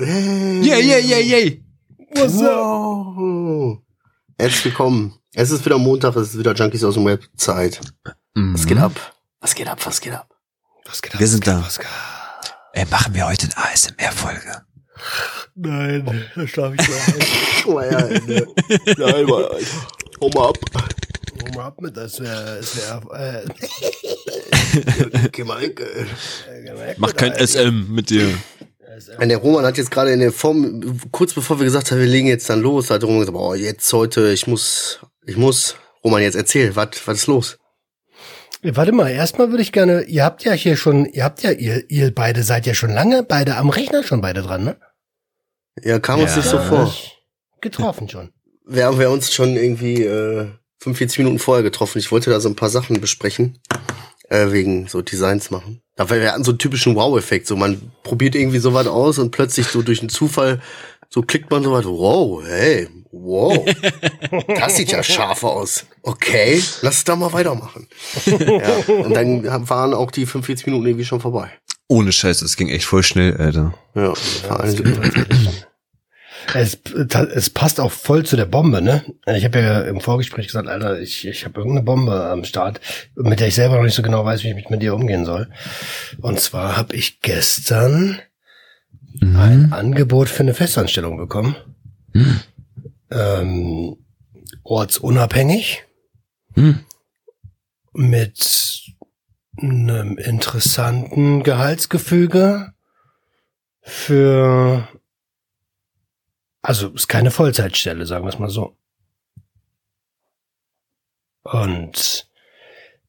Hey. Yeah, yeah, yeah, yeah. What's wow. Herzlich willkommen. Es ist wieder Montag, es ist wieder Junkies aus dem Web Zeit. Was geht ab? Was geht ab? Was geht ab? Was geht ab? Wir sind da. Was geht ab? Ey, machen wir heute eine ASMR-Folge? Nein, da schlafe ich gleich ein. oh. Nein, mal, hau mal ab. Hau mal ab mit das das wäre, äh. Geh mal weg. Mach kein SM mit dir. Und der Roman hat jetzt gerade in der Form, kurz bevor wir gesagt haben, wir legen jetzt dann los, hat der Roman gesagt, boah, jetzt heute, ich muss, ich muss, Roman, jetzt erzähl, was, was ist los? Warte mal, erstmal würde ich gerne, ihr habt ja hier schon, ihr habt ja, ihr, ihr beide seid ja schon lange beide am Rechner schon beide dran, ne? Ja, kam uns nicht so vor. Getroffen schon. Wir haben wir uns schon irgendwie äh, 45 Minuten vorher getroffen. Ich wollte da so ein paar Sachen besprechen, äh, wegen so Designs machen. Da wir hatten so einen typischen Wow-Effekt. So man probiert irgendwie sowas aus und plötzlich so durch einen Zufall so klickt man sowas. Wow, hey, wow, das sieht ja scharf aus. Okay, lass es da mal weitermachen. ja, und dann waren auch die 45 Minuten irgendwie schon vorbei. Ohne Scheiß, das ging echt voll schnell, Alter. Ja, ja es, es passt auch voll zu der Bombe, ne? Ich habe ja im Vorgespräch gesagt, Alter, ich, ich habe irgendeine Bombe am Start, mit der ich selber noch nicht so genau weiß, wie ich mit dir umgehen soll. Und zwar habe ich gestern mhm. ein Angebot für eine Festanstellung bekommen. Mhm. Ähm, ortsunabhängig. Mhm. Mit einem interessanten Gehaltsgefüge für also ist keine Vollzeitstelle, sagen wir es mal so. Und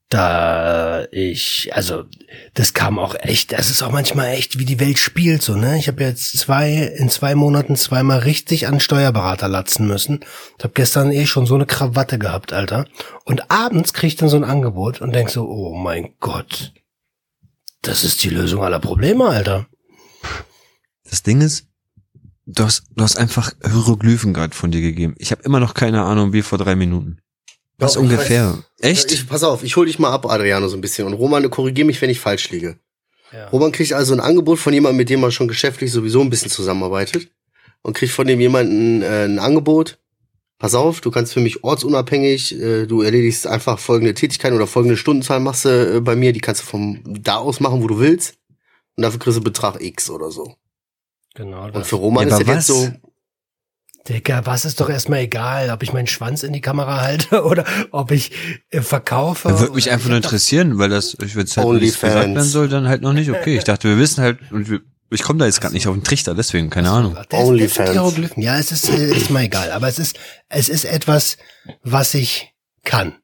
da ich, also das kam auch echt, das ist auch manchmal echt, wie die Welt spielt so, ne? Ich habe jetzt zwei, in zwei Monaten zweimal richtig an Steuerberater latzen müssen. Ich habe gestern eh schon so eine Krawatte gehabt, Alter. Und abends krieg ich dann so ein Angebot und denk so, oh mein Gott, das ist die Lösung aller Probleme, Alter. Das Ding ist, du hast, du hast einfach Hieroglyphen gerade von dir gegeben. Ich habe immer noch keine Ahnung, wie vor drei Minuten. Was Doch, ungefähr? Weiß, Echt? Ich, pass auf, ich hol dich mal ab, Adriano, so ein bisschen. Und Roman, korrigier mich, wenn ich falsch liege. Ja. Roman kriegt also ein Angebot von jemandem, mit dem er schon geschäftlich sowieso ein bisschen zusammenarbeitet. Und kriegt von dem jemanden äh, ein Angebot. Pass auf, du kannst für mich ortsunabhängig, äh, du erledigst einfach folgende Tätigkeiten oder folgende Stundenzahl machst du äh, bei mir, die kannst du vom da aus machen, wo du willst. Und dafür kriegst du Betrag X oder so. Genau. Und für Roman ist das jetzt so, Digga, was ist doch erstmal egal, ob ich meinen Schwanz in die Kamera halte oder ob ich äh, verkaufe. Würde mich einfach nur interessieren, weil das, ich würde halt, wenn gesagt werden soll, dann halt noch nicht okay. Ich dachte, wir wissen halt, und wir, ich komme da jetzt gerade nicht auf den Trichter, deswegen, keine Ahnung. Onlyfans. Ja, es ist, äh, ist mal egal, aber es ist, es ist etwas, was ich kann.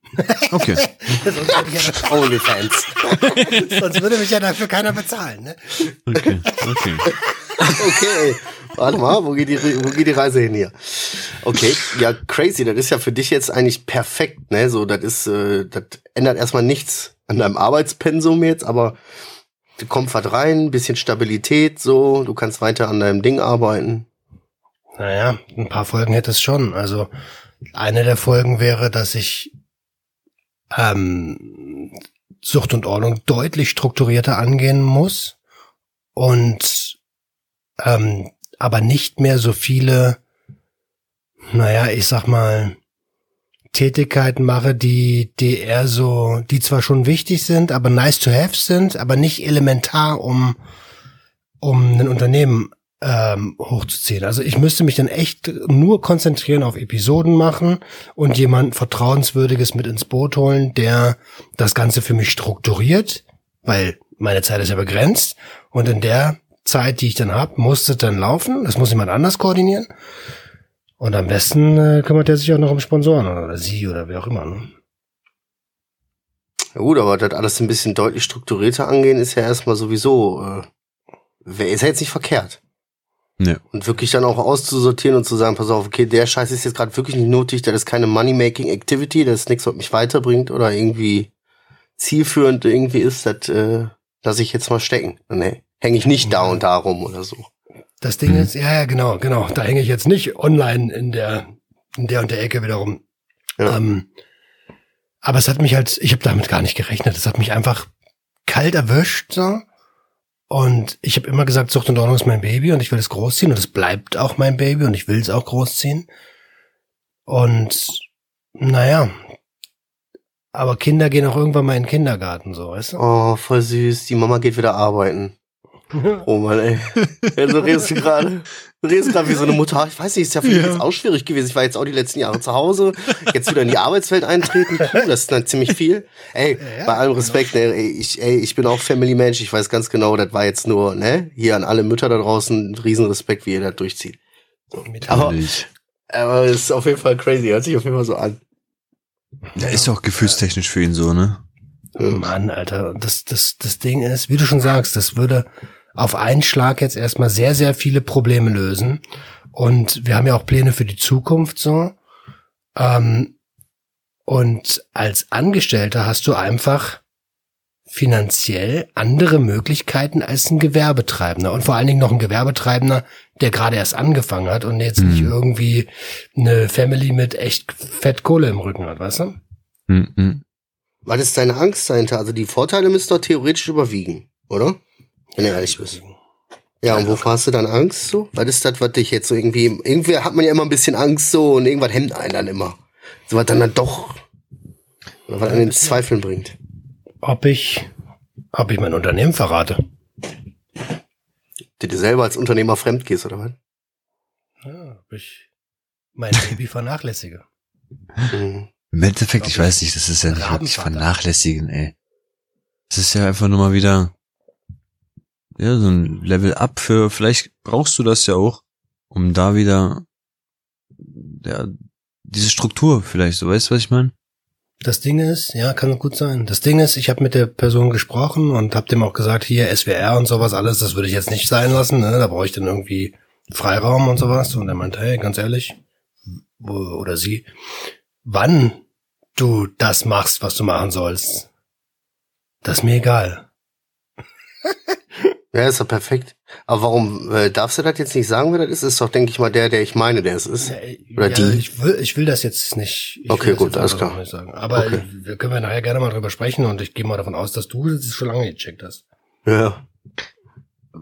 Okay. Onlyfans. Sonst würde mich ja dafür keiner bezahlen, ne? Okay, okay. okay, warte mal, wo geht, die, wo geht die Reise hin hier? Okay, ja, crazy, das ist ja für dich jetzt eigentlich perfekt, ne? So, das ist, äh, das ändert erstmal nichts an deinem Arbeitspensum jetzt, aber was rein, bisschen Stabilität, so, du kannst weiter an deinem Ding arbeiten. Naja, ein paar Folgen hätte es schon. Also eine der Folgen wäre, dass ich ähm, Sucht und Ordnung deutlich strukturierter angehen muss und ähm, aber nicht mehr so viele, naja, ich sag mal, Tätigkeiten mache, die, die eher so, die zwar schon wichtig sind, aber nice to have sind, aber nicht elementar, um, um ein Unternehmen ähm, hochzuziehen. Also ich müsste mich dann echt nur konzentrieren auf Episoden machen und jemand Vertrauenswürdiges mit ins Boot holen, der das Ganze für mich strukturiert, weil meine Zeit ist ja begrenzt und in der Zeit, die ich dann hab, musste dann laufen. Das muss jemand anders koordinieren. Und am besten äh, kümmert er sich auch noch um Sponsoren oder sie oder wer auch immer. Ne? Ja gut, aber das alles ein bisschen deutlich strukturierter angehen, ist ja erstmal sowieso, äh, ist ja jetzt nicht verkehrt. Ja. Und wirklich dann auch auszusortieren und zu sagen, pass auf, okay, der Scheiß ist jetzt gerade wirklich nicht nötig, das ist keine Money-Making-Activity, das ist nichts, was mich weiterbringt oder irgendwie zielführend irgendwie ist, das äh, lasse ich jetzt mal stecken. Nee hänge ich nicht da und da rum oder so. Das Ding mhm. ist, ja, ja, genau, genau. Da hänge ich jetzt nicht online in der, in der und der Ecke wiederum. Ja. Ähm, aber es hat mich halt, ich habe damit gar nicht gerechnet. Es hat mich einfach kalt erwischt, so. Und ich habe immer gesagt, Zucht und Ordnung ist mein Baby und ich will es großziehen und es bleibt auch mein Baby und ich will es auch großziehen. Und naja, aber Kinder gehen auch irgendwann mal in den Kindergarten, so, weißt du? Oh, voll süß. Die Mama geht wieder arbeiten. Oh Mann, ey. Ja, so redest du gerade. Du redest gerade wie so eine Mutter. Ich weiß nicht, ist ja für mich Ja. jetzt auch schwierig gewesen. Ich war jetzt auch die letzten Jahre zu Hause. Jetzt wieder in die Arbeitswelt eintreten. Puh, das ist dann ziemlich viel. Ey, Ja, bei allem Respekt, ne, ey, ich, ey, ich bin auch Family-Mensch. Ich weiß ganz genau, das war jetzt nur, ne, hier an alle Mütter da draußen, Riesenrespekt, wie ihr das durchzieht. Mit- Aber-. Aber es ist auf jeden Fall crazy. Hört sich auf jeden Fall so an. Ja, ist auch gefühlstechnisch für ihn so, ne? Mann, Alter, das, das, das Ding ist, wie du schon sagst, das würde auf einen Schlag jetzt erstmal sehr, sehr viele Probleme lösen. Und wir haben ja auch Pläne für die Zukunft so. Ähm, und als Angestellter hast du einfach finanziell andere Möglichkeiten als ein Gewerbetreibender. Und vor allen Dingen noch ein Gewerbetreibender, der gerade erst angefangen hat und jetzt nicht Mhm. irgendwie eine Family mit echt fett Kohle im Rücken hat, weißt du? Hm, hm. Was ist deine Angst dahinter? Also die Vorteile müssen doch theoretisch überwiegen, oder? Wenn du ehrlich bist. Ja, und wovor hast du dann Angst so? Was ist das, was dich jetzt so irgendwie, irgendwie hat man ja immer ein bisschen Angst so und irgendwas hemmt einen dann immer. So was dann dann doch, oder was einen in Zweifeln bringt. ob ich, ob ich mein Unternehmen verrate. Du dir selber als Unternehmer fremd gehst, oder was? Ja, ob ich mein Baby vernachlässige. Mhm. Im Endeffekt, ich weiß nicht, das ist ja nicht wirklich vernachlässigen, ey. Das ist ja einfach nur mal wieder, ja, so ein Level up für, vielleicht brauchst du das ja auch, um da wieder, ja, diese Struktur vielleicht, so weißt du, was ich meine? Das Ding ist, ja, kann gut sein. Das Ding ist, ich habe mit der Person gesprochen und habe dem auch gesagt, hier SWR und sowas alles, das würde ich jetzt nicht sein lassen. Ne? Da brauche ich dann irgendwie Freiraum und sowas. Und er meinte, hey, ganz ehrlich, oder sie, wann du das machst, was du machen sollst, das ist mir egal. Ja, ist doch perfekt. Aber warum äh, darfst du das jetzt nicht sagen, wer das ist? Ist doch, denke ich mal, der, der ich meine, der es ist. Ja, Oder ja, die? Ich will, ich will das jetzt nicht. Ich Okay, gut, alles klar. Nicht sagen. Aber Okay. wir können wir nachher gerne mal drüber sprechen und ich gehe mal davon aus, dass du das schon lange gecheckt hast. Ja.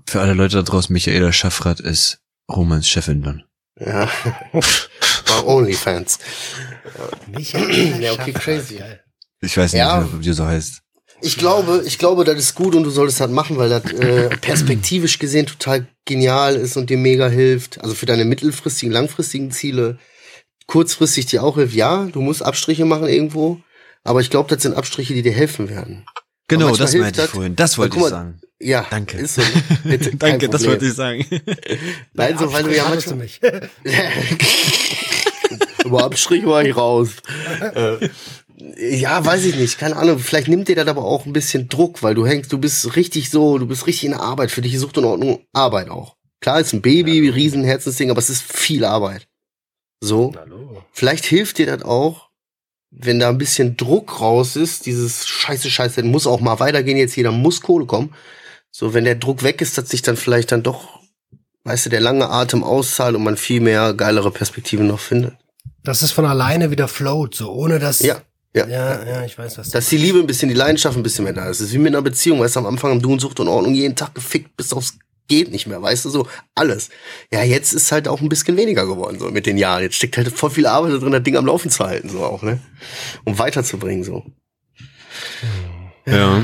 Für alle Leute da draußen, Michaela Schaffrath ist Romans Chefin dann. Ja. War Onlyfans. Michael Ja, okay, Schaffrath, crazy. Ich weiß nicht, Ja. wie du so heißt. Ich glaube, ich glaube, das ist gut und du solltest das machen, weil das äh, perspektivisch gesehen total genial ist und dir mega hilft. Also für deine mittelfristigen, langfristigen Ziele. Kurzfristig dir auch hilft. Ja, du musst Abstriche machen irgendwo. Aber ich glaube, das sind Abstriche, die dir helfen werden. Genau, manchmal das hilft meinte ich das. vorhin. Das wollte Guck ich mal, sagen. Ja, Danke. Ist so. Bitte, Danke, das wollte ich sagen. Nein, so, weil du ja Hattest du manchmal, mich. Über Abstrich war ich raus. äh, ja, weiß ich nicht. Keine Ahnung. Vielleicht nimmt dir das aber auch ein bisschen Druck, weil du hängst, du bist richtig so, du bist richtig in der Arbeit. Für dich ist Sucht und Ordnung Arbeit auch. Klar, ist ein Baby, riesen Herzensding, aber es ist viel Arbeit. So. Hallo. Vielleicht hilft dir das auch, wenn da ein bisschen Druck raus ist, dieses Scheiße, Scheiße, muss auch mal weitergehen, jetzt jeder muss Kohle kommen. So, wenn der Druck weg ist, dass sich dann vielleicht dann doch, weißt du, der lange Atem auszahlt und man viel mehr geilere Perspektiven noch findet. Dass es von alleine wieder float, so ohne dass. Ja, ja. Ja, ja, ich weiß was. Dass die Liebe ein bisschen, die Leidenschaft ein bisschen mehr da ist. Es ist wie mit einer Beziehung, weißt du, am Anfang haben du und Sucht und Ordnung jeden Tag gefickt bis aufs geht nicht mehr, weißt du, so alles. Ja, jetzt ist halt auch ein bisschen weniger geworden, so mit den Jahren. Jetzt steckt halt voll viel Arbeit da drin, das Ding am Laufen zu halten, so auch, ne? Um weiterzubringen, so. Ja.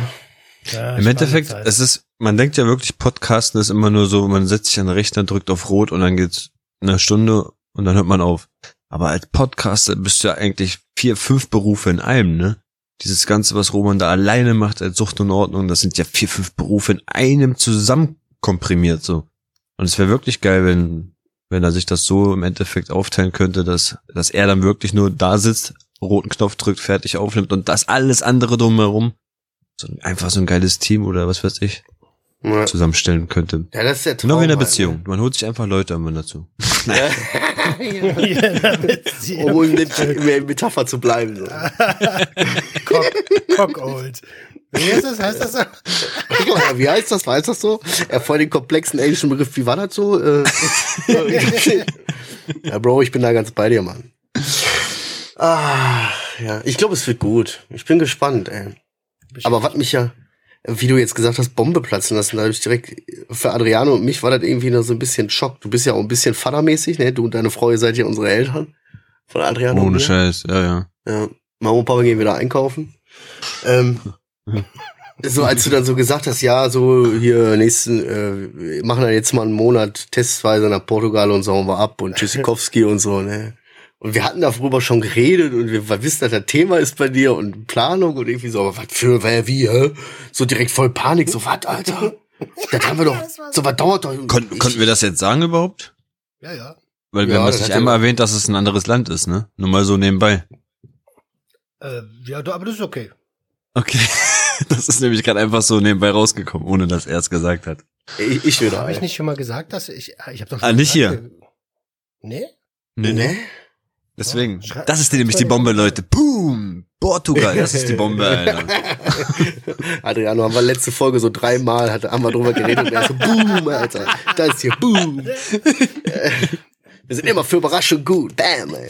Ja, Im Endeffekt, Zeit. es ist, man denkt ja wirklich, Podcasten ist immer nur so, man setzt sich an den Rechner, drückt auf Rot und dann geht's eine Stunde und dann hört man auf. Aber als Podcaster bist du ja eigentlich vier, fünf Berufe in einem, ne? Dieses Ganze, was Roman da alleine macht als Sucht und Ordnung, das sind ja vier, fünf Berufe in einem zusammenkomprimiert, so. Und es wäre wirklich geil, wenn, wenn er sich das so im Endeffekt aufteilen könnte, dass, dass er dann wirklich nur da sitzt, roten Knopf drückt, fertig aufnimmt und das alles andere drumherum so ein- einfach so ein geiles Team oder was weiß ich Ja, zusammenstellen könnte. ja das ist der Traum. Genau wie in halt, Beziehung. Man holt sich einfach Leute immer dazu. Ne? Ja, um in der Metapher zu bleiben, so. Cock, Cockold. Wie heißt das? Heißt das so? Wie heißt das? Weiß das so? Er voll den komplexen englischen Begriff. Wie war das so? Äh, ja, Bro, ich bin da ganz bei dir, Mann. Ah, ja, ich glaube, es wird gut. Ich bin gespannt, ey. Aber was mich ja, wie du jetzt gesagt hast, Bombe platzen lassen. Da habe ich direkt, für Adriano und mich war das irgendwie noch so ein bisschen Schock. Du bist ja auch ein bisschen vatermäßig, ne? Du und deine Frau, ihr seid ja unsere Eltern. Von Adriano. Ohne mir. Scheiß, ja, ja. Ja. Mama und Papa gehen wieder einkaufen. Ähm, so als du dann so gesagt hast, ja, so hier nächsten, äh, wir machen dann jetzt mal einen Monat testweise nach Portugal und so hauen wir ab und Tschüssikowski und so, ne? Und wir hatten darüber schon geredet und wir wir wissen, dass das Thema ist bei dir und Planung und irgendwie so, aber was für, wer, wie, hä? So direkt voll Panik, so, was, Alter? Das haben wir doch, so, was dauert doch. Kon Ich- konnten wir das jetzt sagen überhaupt? Ja, ja. Weil wir Ja, haben das das nicht einmal erwähnt, dass es ein anderes Land ist, ne? Nur mal so nebenbei. Äh, ja, aber das ist okay. Okay. Das ist nämlich gerade einfach so nebenbei rausgekommen, ohne dass er es gesagt hat. Ich, ich wieder. Habe ich nicht schon mal gesagt, dass ich, ich habe doch Ah, nicht gesagt, Nee? Nee, Ne? Deswegen. Schrei- Das ist nämlich die Bombe, Leute. Boom! Portugal, das ist die Bombe, Alter. Adriano, haben wir letzte Folge so dreimal, hat, haben wir drüber geredet und er so, boom, Alter, da ist hier, boom. Äh, wir sind immer für Überraschung gut, bam, ey.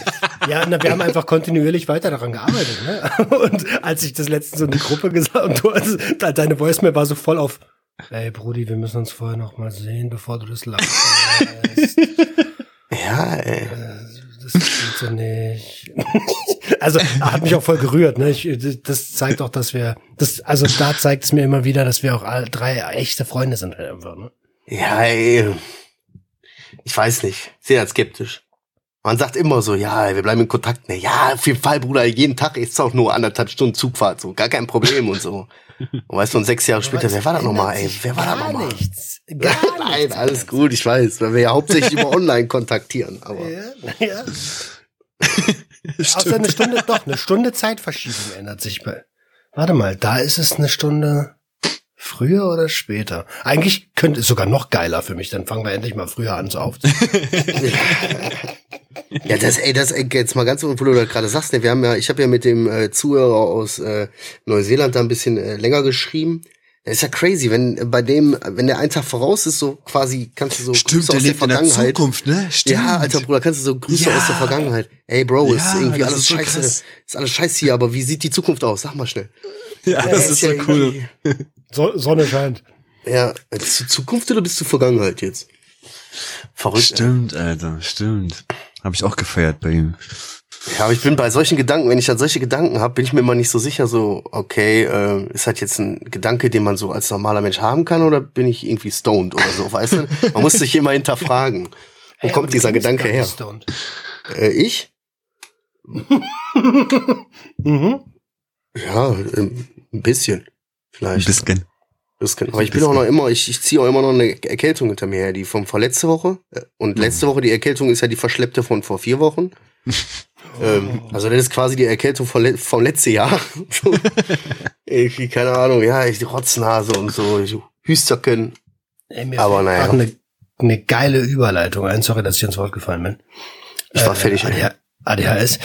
Ja, na, wir haben einfach kontinuierlich weiter daran gearbeitet. Ne? Und als ich das letztens so in die Gruppe gesagt und du, also, de- deine Voicemail war so voll auf, ey Brudi, wir müssen uns vorher noch mal sehen, bevor du das verlässt. Ja, ey. Das geht so nicht. Also hat mich auch voll gerührt. Ne? Ich, das zeigt auch, dass wir, das, also da zeigt es mir immer wieder, dass wir auch alle drei echte Freunde sind halt einfach. Ne? Ja, ey. Ich weiß nicht, sehr skeptisch. Man sagt immer so, ja, wir bleiben in Kontakt. Ne, ja, auf jeden Fall, Bruder, jeden Tag ist auch nur anderthalb Stunden Zugfahrt, so, gar kein Problem und so. Und weißt du, und sechs Jahre später, wer war das nochmal, ey? Wer war Gar nochmal? nichts. Gar Nein, nichts. alles gut, ich weiß, weil wir ja hauptsächlich über online kontaktieren, aber. Ja, ja. Außer eine Stunde, doch, eine Stunde Zeitverschiebung ändert sich bei. Warte mal, da ist es eine Stunde früher oder später. Eigentlich könnte es sogar noch geiler für mich, dann fangen wir endlich mal früher an zu aufzunehmen. Ja, das, ey, das, ey, jetzt mal ganz, wo du das gerade sagst, ne, wir haben ja, ich habe ja mit dem äh, Zuhörer aus äh, Neuseeland da ein bisschen äh, länger geschrieben. Das ist ja crazy, wenn äh, bei dem, wenn der einen Tag voraus ist, so quasi, kannst du so Grüße aus der Vergangenheit. Zukunft, ne? Stimmt. Ja, alter Bruder, kannst du so Grüße Ja. aus der Vergangenheit. Ey, Bro, ist Ja, irgendwie das alles ist so scheiße. krass. Ist alles scheiße hier, aber wie sieht die Zukunft aus? Sag mal schnell. Ja, das ist so ja cool. So, Sonne scheint. Ja, bist du Zukunft oder bist du Vergangenheit jetzt? Verrückt. ey. Stimmt, Alter, stimmt. Habe ich auch gefeiert bei ihm. Ja, aber ich bin bei solchen Gedanken, wenn ich dann solche Gedanken habe, bin ich mir immer nicht so sicher, so, okay, äh, ist halt jetzt ein Gedanke, den man so als normaler Mensch haben kann, oder bin ich irgendwie stoned oder so, weißt du? Man muss sich immer hinterfragen. Wo Hey, kommt dieser Gedanke her? Äh, ich? Mhm. Ja, ähm, ein bisschen. Ein Vielleicht. Bisschen. bisschen. Aber ich bin auch noch immer, ich, ich ziehe auch immer noch eine Erkältung hinter mir her, die vom vorletzte Woche. Äh, Und letzte Woche, die Erkältung ist ja die verschleppte von vor vier Wochen. ähm, also das ist quasi die Erkältung le vom letzten Jahr. Irgendwie, keine Ahnung, ja, ich die Rotznase und so, ich Hüsterken. Ey, Aber naja. Eine, eine geile Überleitung ein. Sorry, dass ich ins Wort gefallen bin. Ich war fertig. ey. ADH ADHS.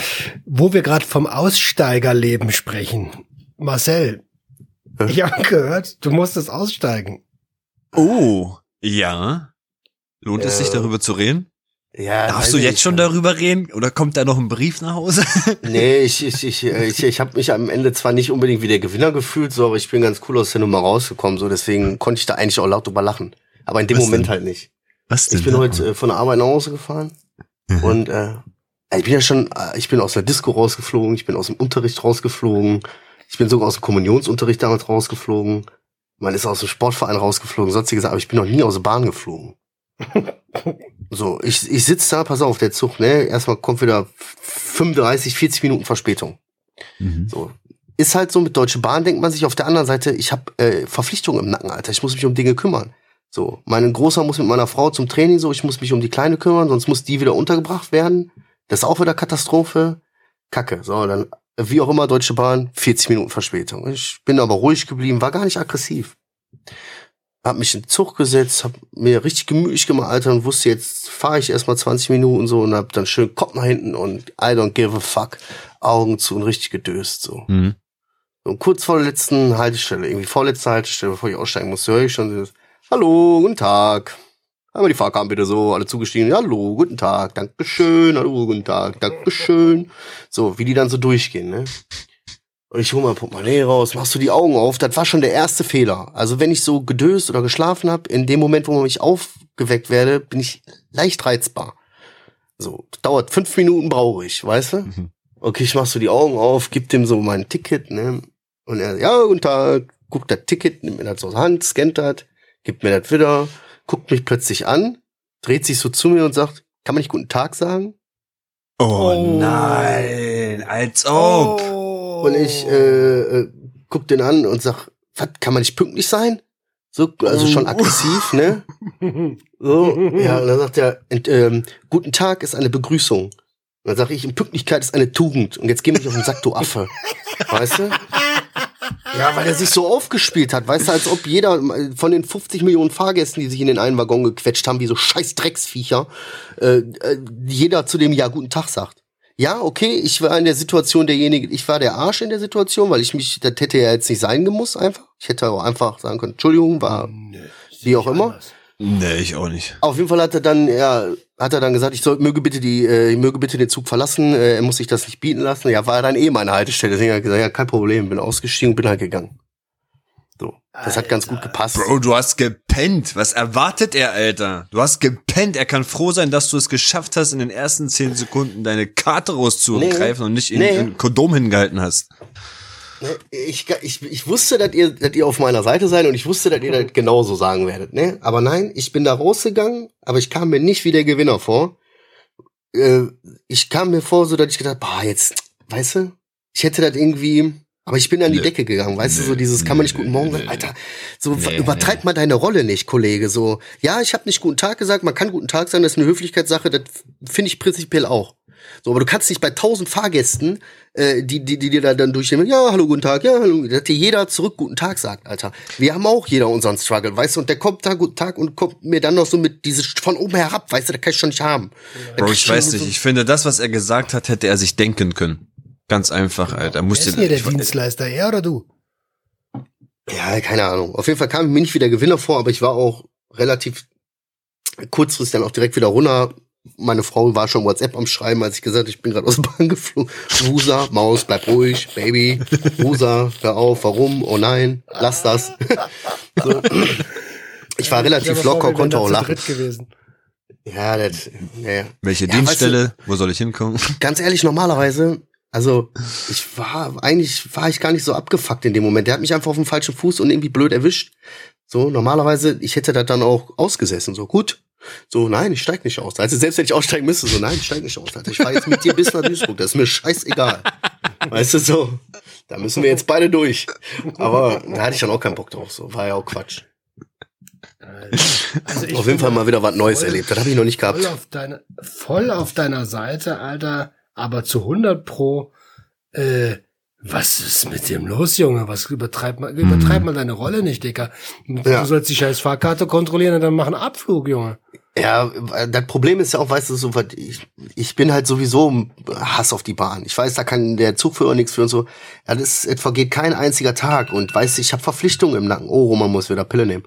Wo wir gerade vom Aussteigerleben sprechen. Marcel? Ich habe gehört, du musstest aussteigen. Oh, ja. Lohnt es Äh, sich darüber zu reden? Ja, Darfst du jetzt schon darüber reden? Oder kommt da noch ein Brief nach Hause? Nee, ich, ich, ich, äh, ich, ich habe mich am Ende zwar nicht unbedingt wie der Gewinner gefühlt, so, aber ich bin ganz cool aus der Nummer rausgekommen, so, deswegen konnte ich da eigentlich auch laut drüber lachen. Aber in dem Was Moment denn? halt nicht. Was denn? Ich bin heute äh, von der Arbeit nach Hause gefahren Mhm. und äh, ich bin ja schon, äh, ich bin aus der Disco rausgeflogen, ich bin aus dem Unterricht rausgeflogen, ich bin sogar aus dem Kommunionsunterricht damals rausgeflogen, man ist aus dem Sportverein rausgeflogen, sonstige Sachen, aber ich bin noch nie aus der Bahn geflogen. so, ich, ich sitze da, pass auf, der Zug, ne, erstmal kommt wieder 35, 40 Minuten Verspätung. Mhm. So. Ist halt so mit Deutsche Bahn, denkt man sich auf der anderen Seite, ich habe äh, Verpflichtungen im Nacken, Alter. Ich muss mich um Dinge kümmern. So, mein Großer muss mit meiner Frau zum Training, so, ich muss mich um die Kleine kümmern, sonst muss die wieder untergebracht werden. Das ist auch wieder Katastrophe. Kacke. So, dann, wie auch immer, Deutsche Bahn, 40 Minuten Verspätung. Ich bin aber ruhig geblieben, war gar nicht aggressiv. Hab mich in den Zug gesetzt, hab mir richtig gemütlich gemacht, Alter, und wusste, jetzt fahre ich erstmal 20 Minuten so und hab dann schön Kopf nach hinten und I don't give a fuck. Augen zu und richtig gedöst, so. Mhm. Und kurz vor der letzten Haltestelle, irgendwie vorletzte Haltestelle, bevor ich aussteigen musste, höre ich schon dieses, Hallo, guten Tag. Einmal die Fahrkarten bitte so, alle zugestiegen. Hallo, guten Tag, Dankeschön, hallo, guten Tag, Dankeschön. So, wie die dann so durchgehen, ne? Und ich hole mein Portemonnaie raus, machst du die Augen auf. Das war schon der erste Fehler. Also wenn ich so gedöst oder geschlafen habe, in dem Moment, wo man mich aufgeweckt werde, bin ich leicht reizbar. So, dauert fünf Minuten brauche ich, weißt du? Mhm. Okay, ich mach so die Augen auf, gib dem so mein Ticket, ne? Und er, ja, guten Tag, guckt das Ticket, nimmt mir das aus der Hand, scannt das, gibt mir das wieder, guckt mich plötzlich an, dreht sich so zu mir und sagt, kann man nicht guten Tag sagen? Oh, Oh. nein, als ob. Und ich äh, äh, guck den an und sag, was, kann man nicht pünktlich sein? So, also schon Oh. aggressiv, ne? So, ja, und dann sagt er, ent, ähm, guten Tag ist eine Begrüßung. Und dann sag ich, Pünktlichkeit ist eine Tugend. Und jetzt geh mich auf den Sack, du Affe. Weißt du? Ja, weil er sich so aufgespielt hat, weißt du, als ob jeder von den 50 Millionen Fahrgästen, die sich in den einen Waggon gequetscht haben, wie so scheiß Drecksviecher, äh, äh, jeder zu dem Ja guten Tag sagt. Ja, okay, ich war in der Situation derjenige, ich war der Arsch in der Situation, weil ich mich, das hätte ja jetzt nicht sein gemusst einfach. Ich hätte auch einfach sagen können, Entschuldigung, war Nö, Wie auch immer. anders. Nee, ich auch nicht. auf jeden Fall hat er dann, ja, hat er dann gesagt, ich soll, möge bitte die, äh, möge bitte den Zug verlassen, äh, er muss sich das nicht bieten lassen. Ja, war dann eh meine Haltestelle. Deswegen hat er gesagt, ja, kein Problem, bin ausgestiegen und bin halt gegangen. So. Das hat ganz gut Alter. gepasst. Bro, du hast gepennt. Was erwartet er, Alter? Du hast gepennt. Er kann froh sein, dass du es geschafft hast, in den ersten zehn Sekunden deine Karte rauszugreifen und nicht in, Nee. in Kondom hingehalten hast. Ne, Ich, ich, ich wusste, dass ihr, dass ihr auf meiner Seite seid und ich wusste, dass ihr das genauso sagen werdet. Ne? Aber nein, ich bin da rausgegangen, aber ich kam mir nicht wie der Gewinner vor. Äh, ich kam mir vor, so dass ich gedacht, boah, jetzt, weißt du, ich hätte das irgendwie, aber ich bin an die Nö. Decke gegangen, weißt du, Nö, so dieses kann man nicht guten Morgen sagen. Alter, so Nee, übertreib nee. mal deine Rolle nicht, Kollege, so, ja, ich habe nicht guten Tag gesagt, man kann guten Tag sagen, das ist eine Höflichkeitssache, das finde ich prinzipiell auch. So, aber du kannst nicht bei tausend Fahrgästen, äh, die, die, die dir da dann durchnehmen, ja, hallo, guten Tag, ja, hallo, dass dir jeder zurück guten Tag sagt, Alter. Wir haben auch jeder unseren Struggle, weißt du, und der kommt da guten Tag und kommt mir dann noch so mit dieses von oben herab, weißt du, das kann ich schon nicht haben. Da Bro, ich schon weiß so- nicht. Ich finde, das, was er gesagt hat, hätte er sich denken können. Ganz einfach, Alter. Wer ist denn hier der ich- Dienstleister, er oder du? Ja, keine Ahnung. Auf jeden Fall kam ich mir nicht wie der Gewinner vor, aber ich war auch relativ kurzfristig dann auch direkt wieder runter. Meine Frau war schon WhatsApp am Schreiben, als ich gesagt habe, ich bin gerade aus der Bahn geflogen. Wusa, Maus, bleib ruhig, Baby. Wusa, hör auf, warum? Oh nein, lass das. so. Ich war relativ locker, konnte auch lachen. gewesen. Ja, das, ja. Welche Ja, Dienststelle? Wo soll ich hinkommen? ganz ehrlich, normalerweise, also ich war, eigentlich war ich gar nicht so abgefuckt in dem Moment. Der hat mich einfach auf dem falschen Fuß und irgendwie blöd erwischt. So, normalerweise, ich hätte das dann auch ausgesessen. So, gut. So, nein, ich steig nicht aus. Also selbst wenn ich aussteigen müsste, so, nein, ich steig nicht aus. Alter. Ich fahre jetzt mit dir bis nach Duisburg. Das ist mir scheißegal. Weißt du, so. Da müssen wir jetzt beide durch. Aber da hatte ich dann auch keinen Bock drauf. So, war ja auch Quatsch. Also ich auf jeden Fall mal wieder was Neues voll- erlebt. Das habe ich noch nicht Voll gehabt. auf, deine, voll auf deiner Seite, Alter, aber zu 100 pro, äh, was ist mit dem los, Junge? Was übertreibt man, übertreib mal deine Rolle nicht, Dicker. Du Ja. sollst die scheiß Fahrkarte kontrollieren und dann mach einen Abflug, Junge. Ja, das Problem ist ja auch, weißt du, so, was ich, ich bin halt sowieso im Hass auf die Bahn. Ich weiß, da kann der Zugführer nichts für und so. Ja, das, es vergeht kein einziger Tag und weißt du, ich habe Verpflichtungen im Nacken. Oh, Roman muss wieder Pille nehmen.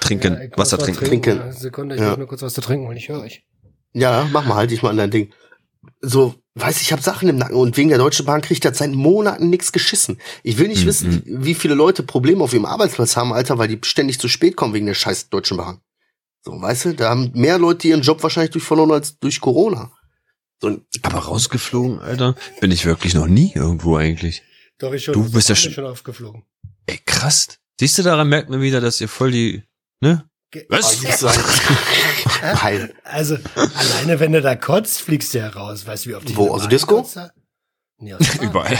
Trinken, Ja, Wasser was trinken. Trinken. Eine Sekunde, ich Ja. muss nur kurz was zu trinken holen, ich höre euch. Ja, mach mal, halt dich mal an dein Ding. So, weiß ich, ich habe Sachen im Nacken und wegen der Deutschen Bahn kriegt das seit Monaten nichts geschissen. Ich will nicht Mhm. wissen, wie viele Leute Probleme auf ihrem Arbeitsplatz haben, Alter, weil die ständig zu spät kommen wegen der scheiß Deutschen Bahn. So, weißt du, da haben mehr Leute ihren Job wahrscheinlich durch verloren als durch Corona. So, Aber rausgeflogen, Alter? Bin ich wirklich noch nie irgendwo eigentlich. Doch, ich schon. Du bist ja schon aufgeflogen. Ey, krass. Siehst du, daran merkt man wieder, dass ihr voll die, ne? Was? Also, ich sag- Heil. Also, alleine wenn du da kotzt, fliegst du ja raus. Weißt du, wie oft ich Wo, also Disco? Nee, aus. Überall.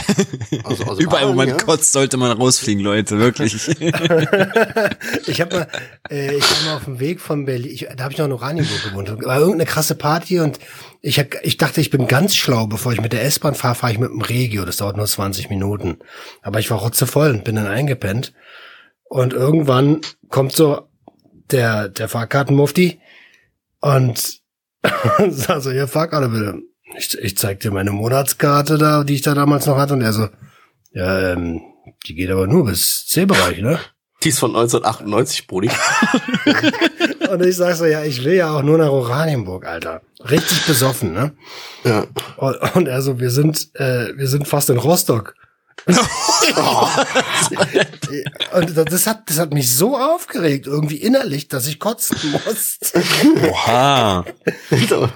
Also- also Überall, wo Bahn, man ja. kotzt, sollte man rausfliegen, Leute, wirklich. ich habe mal, äh, ich war mal auf dem Weg von Berlin, ich, da habe ich noch in Oranienburg gewohnt. War irgendeine krasse Party und ich, hab, ich dachte, ich bin ganz schlau. Bevor ich mit der S-Bahn fahre, fahre ich mit dem Regio. Das dauert nur 20 Minuten. Aber ich war rotzevoll und bin dann eingepennt. Und irgendwann kommt so der, der Fahrkartenmufti und sagt so, hier Fahrkarte bitte. Ich, ich zeig dir meine Monatskarte da, die ich da damals noch hatte. Und er so, ja, ähm, die geht aber nur bis C-Bereich, ne? Die ist von 1998, Brudi. Und ich sag so, ja, ich will ja auch nur nach Oranienburg, Alter. Richtig besoffen, ne? Ja. Und, und er so, wir sind, äh, wir sind fast in Rostock. Und das hat, das hat mich so aufgeregt, irgendwie innerlich, dass ich kotzen musste. Oha. So.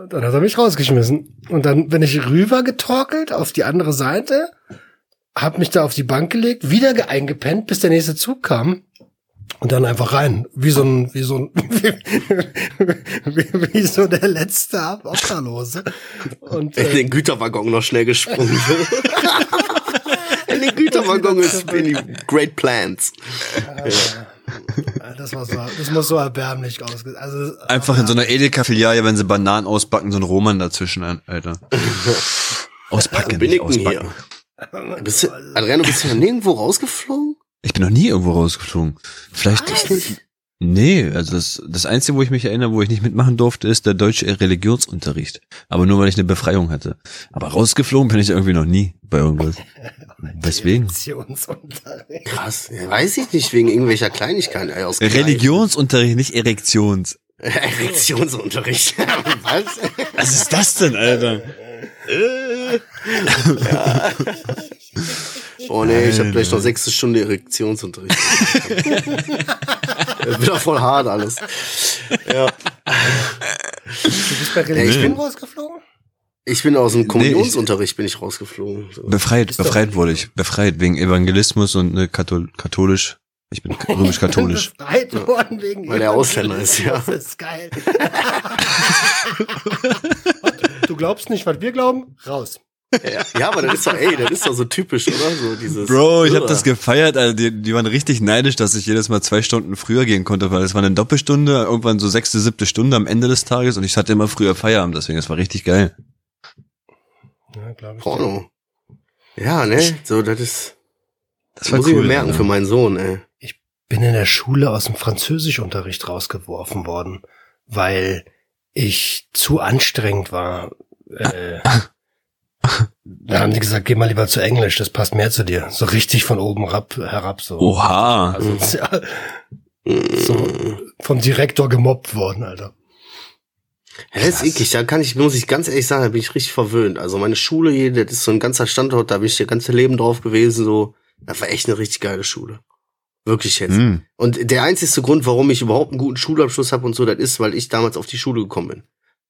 Und dann hat er mich rausgeschmissen. Und dann bin ich rüber getorkelt auf die andere Seite, hab mich da auf die Bank gelegt, wieder ge- eingepennt, bis der nächste Zug kam. Und dann einfach rein. Wie so ein, wie so ein, wie, wie so der letzte Obdachlose. Und, In äh, den Güterwaggon noch schnell gesprungen. In Güterwaggon ist die Great Plans. das war so, das muss so erbärmlich ausgesehen. Also, Einfach in so einer Edeka-Filiale, wenn sie Bananen ausbacken, so ein Roman dazwischen, Alter. Auspacken, Bin nicht ich denn auspacken. hier? Bist du, Adriano, bist du noch nirgendwo rausgeflogen? Ich bin noch nie irgendwo rausgeflogen. Vielleicht. Nee, also das, das Einzige, wo ich mich erinnere, wo ich nicht mitmachen durfte, ist der deutsche Religionsunterricht. Aber nur, weil ich eine Befreiung hatte. Aber rausgeflogen bin ich irgendwie noch nie bei irgendwas. Weswegen? Religionsunterricht. Krass. Ja, weiß ich nicht, wegen irgendwelcher Kleinigkeiten. Ey, aus Religionsunterricht, nicht Erektions. Erektionsunterricht. Was? Was ist das denn, Alter? Oh nee, ich habe gleich noch sechste Stunde Erektionsunterricht. das wird doch voll hart alles. Ja. Du bist bei Religion rausgeflogen? Ich bin aus dem Kommunionsunterricht bin ich rausgeflogen. So. Befreit, befreit wurde ich. Befreit wegen Evangelismus und ne, Kathol katholisch. Ich bin römisch-katholisch. Befreit worden wegen Weil er Ausländer ist, ja. Das ist geil. du glaubst nicht, was wir glauben? Raus. Ja, aber das ist doch, ey, das ist doch so typisch, oder? So dieses. Bro, ich habe das gefeiert, Alter. Die, die waren richtig neidisch, dass ich jedes Mal zwei Stunden früher gehen konnte, weil es war eine Doppelstunde, irgendwann so sechste, siebte Stunde am Ende des Tages und ich hatte immer früher Feierabend, deswegen, das war richtig geil. Ja, glaub ich. Porno. Ja, ne? So, das ist. Das war muss ich cool. mir merken Alter. für meinen Sohn, ey. bin in der Schule aus dem Französischunterricht rausgeworfen worden, weil ich zu anstrengend war. Äh, da haben die gesagt, geh mal lieber zu Englisch, das passt mehr zu dir. So richtig von oben herab, herab so. Oha. Also, ja, so vom Direktor gemobbt worden, Alter. Ja, das ist eklig, da kann ich, muss ich ganz ehrlich sagen, da bin ich richtig verwöhnt. Also meine Schule hier, das ist so ein ganzer Standort, da bin ich das ganze Leben drauf gewesen, so. Das war echt eine richtig geile Schule. Wirklich jetzt. Hm. Und der einzigste Grund, warum ich überhaupt einen guten Schulabschluss habe und so, das ist, weil ich damals auf die Schule gekommen bin.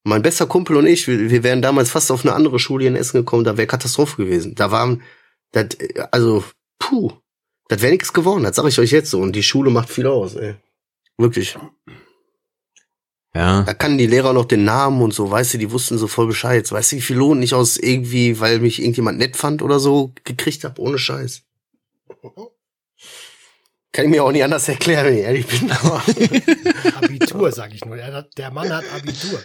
Mein bester Kumpel und ich, wir, wir wären damals fast auf eine andere Schule hier in Essen gekommen, da wäre Katastrophe gewesen. Da waren, das, also, puh, das wäre nichts geworden, das sage ich euch jetzt so. Und die Schule macht viel aus, ey. Wirklich. Ja. Da kannten die Lehrer noch den Namen und so, weißt du, die wussten so voll Bescheid. Weißt du, wie viel Lohn ich aus irgendwie, weil mich irgendjemand nett fand oder so, gekriegt habe, ohne Scheiß. Kann ich mir auch nicht anders erklären, wenn ich ehrlich bin. Abitur, sag ich nur. Der, der Mann hat Abitur.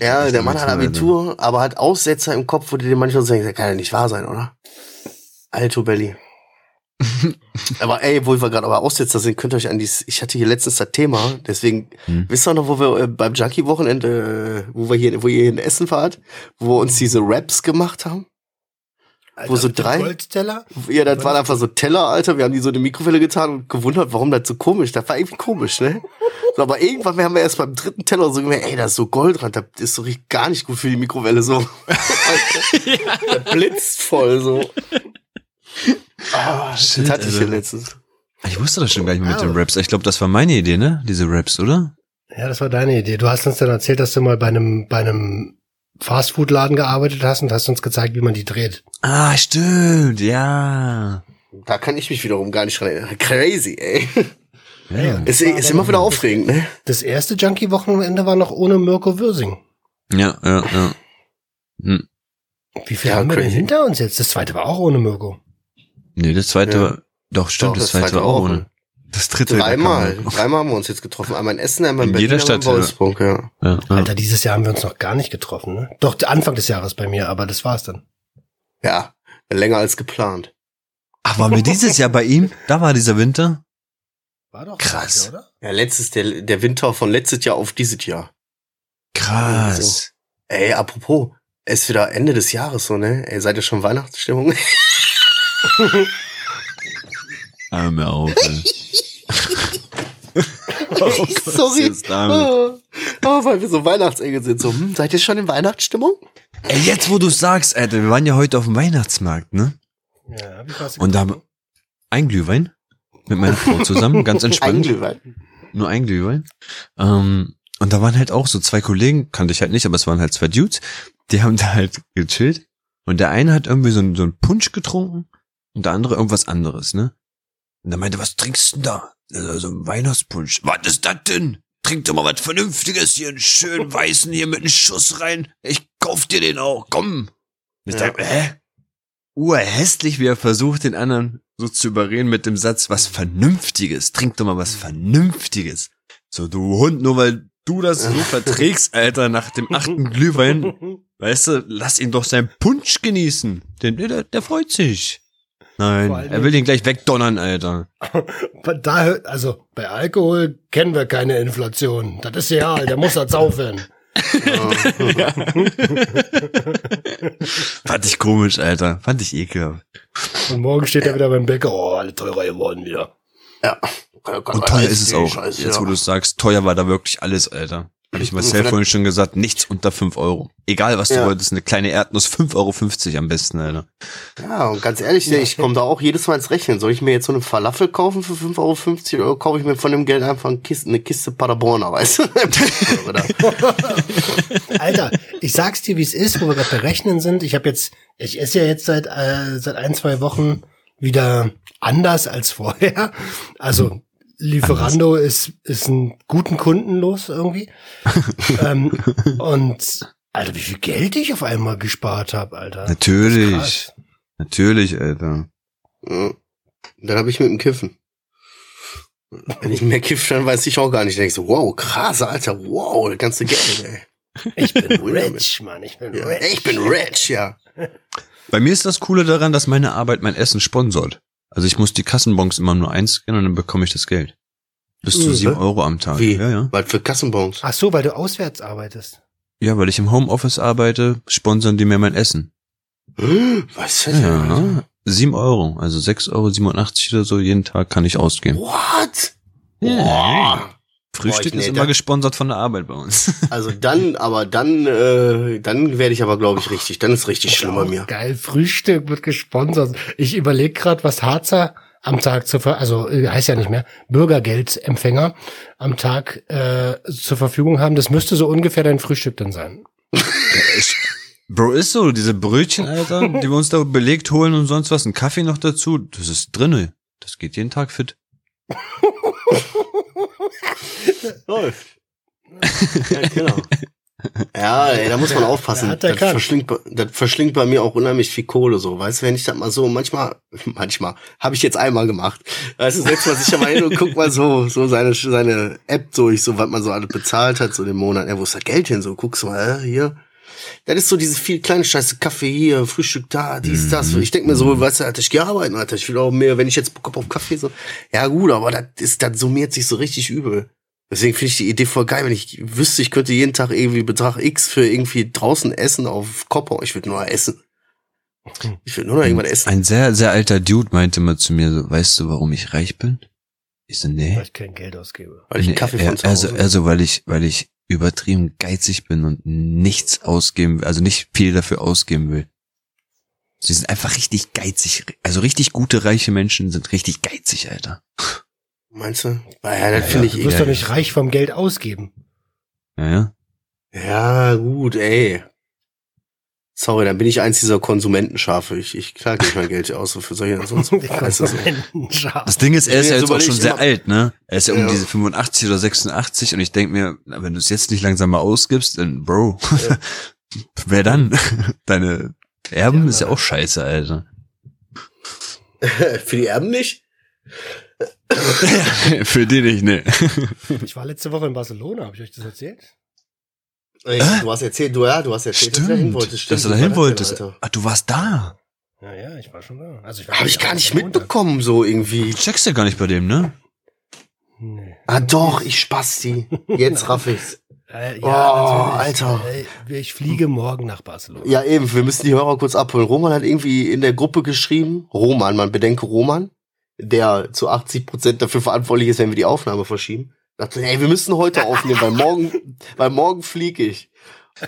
Ja, der Mann hat Abitur, aber hat Aussetzer im Kopf, wo du dir manchmal so denkst, das kann ja nicht wahr sein, oder? Alto Belly. aber ey, wo wir gerade aber Aussetzer sind, könnt ihr euch an dieses, ich hatte hier letztens das Thema, deswegen, Hm. wisst ihr noch, wo wir äh, beim Junkie-Wochenende, äh, wo wir hier, wo ihr in Essen wart, wo wir uns diese Raps gemacht haben? Alter, Wo so drei- Goldteller? Ja, das waren einfach so Teller, Alter. Wir haben die so in die Mikrowelle getan und gewundert, warum das so komisch. Das war irgendwie komisch, ne? So, aber irgendwann haben wir erst beim dritten Teller so gemerkt, ey, da ist so Gold dran, das ist so richtig gar nicht gut für die Mikrowelle so. das blitzt voll so. Ah, das Shit, hatte ich hier Alter. letztens. Ich wusste das schon gar nicht mehr mit den Ah. Raps. Ich glaube, das war meine Idee, ne? Diese Raps, oder? Ja, das war deine Idee. Du hast uns dann erzählt, dass du mal bei einem, bei einem Fastfood-Laden gearbeitet hast und hast uns gezeigt, wie man die dreht. Ah, stimmt, ja. Da kann ich mich wiederum gar nicht erinnern. Crazy, ey. Ja, Ist, ist immer wieder aufregend, ne? Das erste Junkie-Wochenende war noch ohne Mirko Würsing. ja, ja. ja. Hm. Wie viel Ja, haben wir denn hinter uns jetzt? Das zweite war auch ohne Mirko. Nee, das zweite Ja. war, doch, stimmt, Doch, das, zweite war auch ohne. Das dritte. Dreimal. Dreimal haben wir uns jetzt getroffen. Einmal in Essen, einmal in, In Berlin, jeder einmal in Stadt, ja. Wolfsburg, ja. Ja, ja. Alter, dieses Jahr haben wir uns noch gar nicht getroffen, ne? Doch, Anfang des Jahres bei mir, aber das war's dann. Ja, länger als geplant. Ach, waren wir dieses Jahr bei ihm? Da war dieser Winter? War doch Krass. oder? Ja, letztes, der, der Winter von letztes Jahr auf dieses Jahr. Krass. Ey, apropos, es ist wieder Ende des Jahres so, ne? Ey, seid ihr schon Weihnachtsstimmung? Hör mir auf, ey. Sorry. jetzt damit? Oh, oh, weil wir so Weihnachtsengel sind. So, hm, seid ihr schon in Weihnachtsstimmung? Ey, jetzt wo du sagst, Alter, wir waren ja heute auf dem Weihnachtsmarkt, ne? Ja, hab ich was Und da ein Glühwein mit meiner Frau zusammen, ganz entspannt. Glühwein. nur ein Glühwein. Ähm, und da waren halt auch so zwei Kollegen, kannte ich halt nicht, aber es waren halt zwei Dudes, die haben da halt gechillt. Und der eine hat irgendwie so, einen- so einen Punsch getrunken und der andere irgendwas anderes, ne? Und der meinte, was trinkst du denn da? Also so ein Weihnachtspunsch. Was ist das denn? Trink doch mal was Vernünftiges hier, einen schönen weißen hier mit einem Schuss rein. Ich kauf dir den auch, komm. Ich Ja. dachte, hä? Urhässlich, wie er versucht, den anderen so zu überreden mit dem Satz, was Vernünftiges. Trink doch mal was Vernünftiges. So, du Hund, nur weil du das so verträgst, Alter, nach dem achten Glühwein, weißt du, lass ihn doch seinen Punsch genießen. Denn der, der freut sich. Nein, er will den gleich wegdonnern, Alter. Da, also bei Alkohol kennen wir keine Inflation. Das ist real, der muss das saufen. Fand ich komisch, Alter. Fand ich ekelhaft. Und morgen steht er wieder beim Bäcker. Oh, alle teurer geworden wieder. Ja. Und teuer ist es auch. Scheiße, Jetzt, wo ja. du es sagst, teuer war da wirklich alles, Alter. Habe ich Marcel vorhin schon gesagt, nichts unter 5 Euro. Egal, was du Ja. wolltest, eine kleine Erdnuss, 5,50 Euro am besten, Alter. Ja, und ganz ehrlich, ich komme da auch jedes Mal ins Rechnen. Soll ich mir jetzt so eine Falafel kaufen für 5,50 Euro oder kaufe ich mir von dem Geld einfach eine Kiste, eine Kiste Paderborner, weißt du? Alter, ich sag's dir, wie es ist, wo wir gerade berechnen sind. Ich habe jetzt, ich esse ja jetzt seit äh, seit ein zwei Wochen wieder anders als vorher. Also Lieferando ist ist ein guten Kunden los irgendwie. ähm, und Alter, wie viel Geld ich auf einmal gespart habe, Alter. Natürlich. Natürlich, Alter. Dann habe ich mit dem Kiffen. Wenn ich mehr kiff, dann weiß ich auch gar nicht. Ich so, wow, krass, Alter, wow, das ganze Geld, ey. Ich bin rich, Mann. Ich bin Ja, rich. ich bin rich, ja. Bei mir ist das Coole daran, dass meine Arbeit mein Essen sponsort. Also ich muss die Kassenbons immer nur einscannen und dann bekomme ich das Geld. Bis zu Mhm. sieben Euro am Tag. Wie? Ja, ja. Was für Kassenbons? Ach so, weil du auswärts arbeitest. Ja, weil ich im Homeoffice arbeite, sponsern die mir mein Essen. Was ist das? Ja, denn? ne? Sieben Euro, also 6,87 Euro oder so jeden Tag kann ich ausgeben. What? Ja. Boah. Frühstück Boah, ist immer gesponsert von der Arbeit bei uns. Also dann, aber dann, äh, dann werde ich aber, glaube ich, richtig. Dann ist richtig schlimm bei mir. Geil, Frühstück wird gesponsert. Ich überlege gerade, was Harzer am Tag zur Ver also äh, heißt ja nicht mehr, Bürgergeldempfänger am Tag äh, zur Verfügung haben. Das müsste so ungefähr dein Frühstück dann sein. Bro, ist so, diese Brötchen, Alter, die wir uns da belegt holen und sonst was, ein Kaffee noch dazu, das ist drinne. Das geht jeden Tag fit. Läuft. ja, genau. Ja, ey, da muss man aufpassen. Ja, Das verschlingt, bei- das verschlingt bei mir auch unheimlich viel Kohle, so. Weißt du, wenn ich das mal so, manchmal, manchmal, habe ich jetzt einmal gemacht. Weißt du, setzt man sich ja mal hin und guckt mal so, so seine, seine App durch, so, was man so alles bezahlt hat, so den Monat. Ja, wo ist das Geld hin? So, guckst du mal, äh, hier. Das ist so diese viel kleine Scheiße, Kaffee hier, Frühstück da, dies, das. Ich denk mir so, weißt du, Alter, ich geh arbeiten, Alter, ich will auch mehr, wenn ich jetzt Bock hab auf Kaffee, so. Ja, gut, aber das ist, das summiert sich so richtig übel. Deswegen finde ich die Idee voll geil, wenn ich wüsste, ich könnte jeden Tag irgendwie Betrag X für irgendwie draußen essen auf Kopper. Ich würde nur essen. Ich würde nur noch irgendwas essen. Ein sehr, sehr alter Dude meinte mal zu mir so, weißt du, warum ich reich bin? Ich so, nee. Weil ich kein Geld ausgebe. Weil ich einen nee Kaffee er- von zu also, Hause. also, weil ich, weil ich übertrieben geizig bin und nichts ausgeben, also nicht viel dafür ausgeben will. Sie sind einfach richtig geizig. Also richtig gute, reiche Menschen sind richtig geizig, Alter. Meinst du? Naja, das finde ich Du wirst doch nicht reich vom Geld ausgeben. Ja, ja. Ja, gut, ey. Sorry, dann bin ich eins dieser Konsumentenschafe. Ich, ich klage nicht mein Geld aus für solche so. Konsumentenschar. Das Ding ist, er ist ja jetzt auch schon sehr alt, ne? Er ist ja um Ja. diese 85 oder 86 und ich denk mir, na, wenn du es jetzt nicht langsam mal ausgibst, dann Bro, wer dann? Deine Erben Ja, ist ja auch scheiße, Alter. für die Erben nicht? Für die nicht, ne. Ich war letzte Woche in Barcelona, habe ich euch das erzählt? Ey, Du hast erzählt, du ja, du hast erzählt, dass du da hin wolltest. dass du da Wie hin war das wolltest. Ah, du warst da. Ja, ja, ich war schon da. Also ich war Hab ich gar nicht mitbekommen, so irgendwie. Du checkst ja gar nicht bei dem, ne? Nee. Ah doch, ich Spasti. Jetzt raff ich's. Äh, Oh, natürlich. Alter. Äh, Ich fliege morgen nach Barcelona. Ja, eben, wir müssen die Hörer kurz abholen. Roman hat irgendwie in der Gruppe geschrieben, Roman, man bedenke Roman, der zu 80 Prozent dafür verantwortlich ist, wenn wir die Aufnahme verschieben. Dachte, ey, wir müssen heute aufnehmen, weil morgen, weil morgen fliege ich.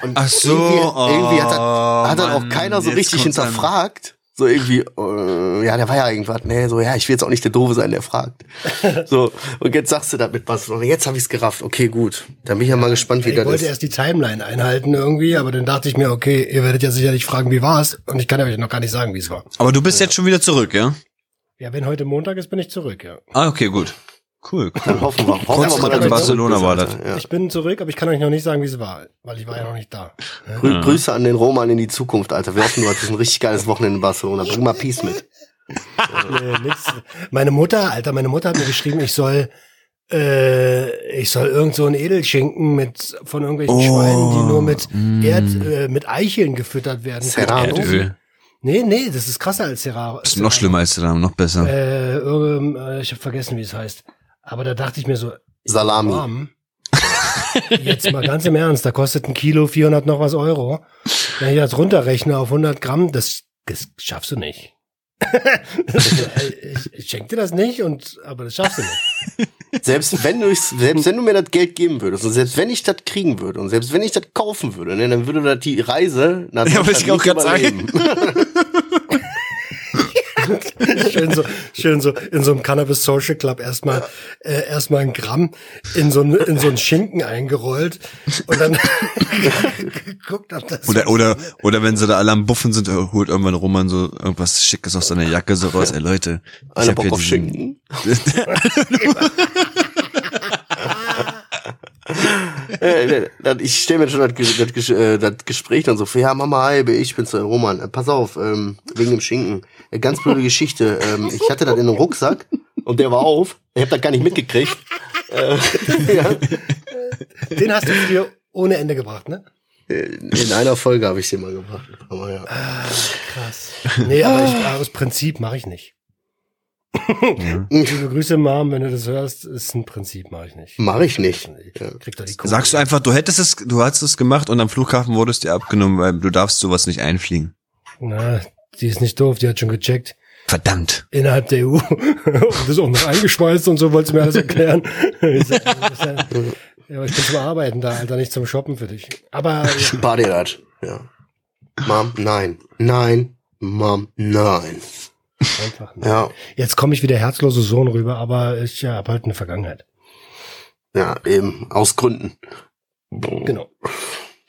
Und Ach so. Irgendwie, irgendwie hat, das, oh, hat dann auch keiner so richtig kommt's an. hinterfragt. So irgendwie, äh, ja, der war ja irgendwas, nee, so, ja, ich will jetzt auch nicht der Doofe sein, der fragt. So, und jetzt sagst du damit was, und jetzt habe ich's gerafft, okay, gut. Dann bin ich ja mal gespannt, wie Ich das wollte ist. erst die Timeline einhalten irgendwie, aber dann dachte ich mir, okay, ihr werdet ja sicherlich fragen, wie war's? Und ich kann euch noch gar nicht sagen, wie es war. Aber du bist jetzt schon wieder zurück, ja? Ja, wenn heute Montag ist, bin ich zurück, ja. Ah, okay, gut. Cool. Dann hoffen wir. Hoffen Kurz wir mal, in Barcelona war das. Ja. Ich bin zurück, aber ich kann euch noch nicht sagen, wie es war, weil ich war ja noch nicht da. Grü Grüße an den Roman in die Zukunft, Alter. Wir hoffen, du hattest ein richtig geiles Wochenende in Barcelona. Bring mal Peace mit. Nee, nix. Meine Mutter, Alter, meine Mutter hat mir geschrieben, ich soll, äh, ich soll irgend so ein Edelschinken mit von irgendwelchen Oh, Schweinen, die nur mit mm. Erd, äh, mit Eicheln gefüttert werden. Serrano. Erdöl. Nee, nee, das ist krasser als Serrano. Ist noch schlimmer als der noch besser. Äh, äh, ich habe vergessen, wie es heißt. Aber da dachte ich mir so, Salami. Mom, jetzt mal ganz im Ernst, da kostet ein Kilo 400 noch was Euro. Wenn ich das runterrechne auf 100 Gramm, das, das schaffst du nicht. ich, ich schenke dir das nicht, und, aber das schaffst du nicht. Selbst wenn du selbst wenn du mir das Geld geben würdest und selbst wenn ich das kriegen würde und selbst wenn ich das kaufen würde, ne, dann würde das die Reise nach Ja, wollte ich auch nicht grad sagen. Schön so, schön so in so einem Cannabis Social Club erstmal äh, erstmal ein Gramm in so ein, in so ein Schinken eingerollt und dann geguckt, ob das Oder, oder, oder wenn sie da alle am Buffen sind, äh, holt irgendwann Roman so irgendwas Schickes aus seiner Jacke so raus. Ey Leute, hab Bock hier auf diesen- Schinken. Ich stelle mir schon das, das, äh, das Gespräch dann so vor, ja Mama, hi, ich bin's der Roman. Äh, Pass auf, ähm, wegen dem Schinken. Äh, Ganz blöde Geschichte. Ähm, ich hatte das in einem Rucksack und der war auf. Ich habe das gar nicht mitgekriegt. Äh, ja. den hast du dir ohne Ende gebracht, ne? In einer Folge habe ich den mal gebracht. Aber ja. Krass. Nee, aber ich, aus Prinzip mache ich nicht. Ja. Liebe Grüße, Mom, wenn du das hörst, ist ein Prinzip, mache ich nicht. Mach ich nicht. Krieg doch die. Sagst du einfach, du hättest es, du hast es gemacht und am Flughafen wurdest dir abgenommen, weil du darfst sowas nicht einfliegen. Na, die ist nicht doof, die hat schon gecheckt. Verdammt. Innerhalb der EU. und das ist auch noch eingeschweißt und so, wolltest du mir alles erklären. Sag, ja, aber ich bin zum Arbeiten da, Alter, nicht zum Shoppen für dich. Aber ja, Spar dir das. Ja. Mom, nein. Nein. Mom, nein. einfach nicht. Ja. Jetzt komme ich wie der herzlose Sohn rüber, aber ich ja, habe halt eine Vergangenheit. Ja, eben. Aus Gründen. Genau.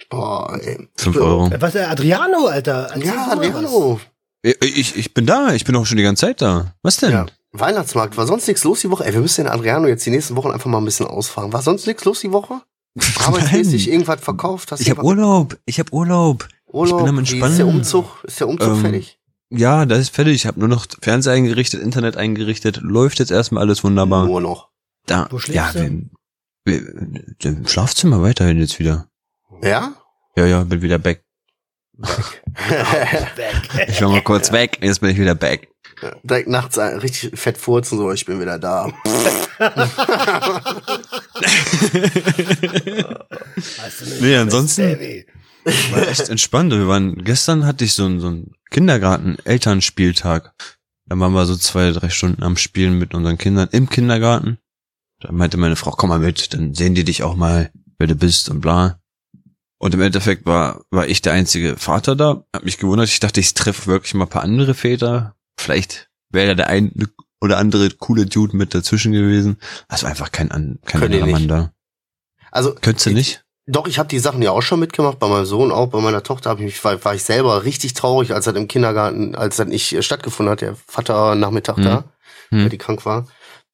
Boah, ey. Fünf Euro. Was, äh, Adriano, Alter? Erzähl Ja, Adriano. Ich, ich, ich bin da, ich bin auch schon die ganze Zeit da. Was denn? Ja. Weihnachtsmarkt, war sonst nichts los die Woche? Ey, wir müssen den Adriano jetzt die nächsten Wochen einfach mal ein bisschen ausfahren. War sonst nichts los die Woche? Arbeitsmäßig irgendwas verkauft? Hast Ich habe Urlaub, ich habe Urlaub. Urlaub? ich bin am Wie Entspannen. Ist der Umzug, ist der Umzug Ähm, fertig? Ja, das ist fertig. Ich habe nur noch Fernseher eingerichtet, Internet eingerichtet. Läuft jetzt erstmal alles wunderbar. Nur noch. Da, Wo schläfst ja, du? wir, wir, im Schlafzimmer weiterhin jetzt wieder. Ja? Ja, ja, bin wieder back. Weg. Ich war mal kurz weg, jetzt bin ich wieder back. Direkt nachts ein- richtig fett furzen, so, ich bin wieder da. Weißt du nicht, Nee, ansonsten-. War echt entspannt. Wir waren, gestern hatte ich so einen, so einen Kindergarten-Elternspieltag. Da waren wir so zwei, drei Stunden am Spielen mit unseren Kindern im Kindergarten. Da meinte meine Frau, komm mal mit, dann sehen die dich auch mal, wer du bist und bla. Und im Endeffekt war, war ich der einzige Vater da. Hab mich gewundert. Ich dachte, ich treffe wirklich mal ein paar andere Väter. Vielleicht wäre da der ein oder andere coole Dude mit dazwischen gewesen. Es war einfach kein, kein die anderer Mann da. Also, Könntest du nicht? Doch, ich habe die Sachen ja auch schon mitgemacht, bei meinem Sohn auch, bei meiner Tochter hab ich mich, war, war ich selber richtig traurig, als das im Kindergarten, als das nicht äh, stattgefunden hat, der Vater Nachmittag Hm. da, Hm. weil die krank war.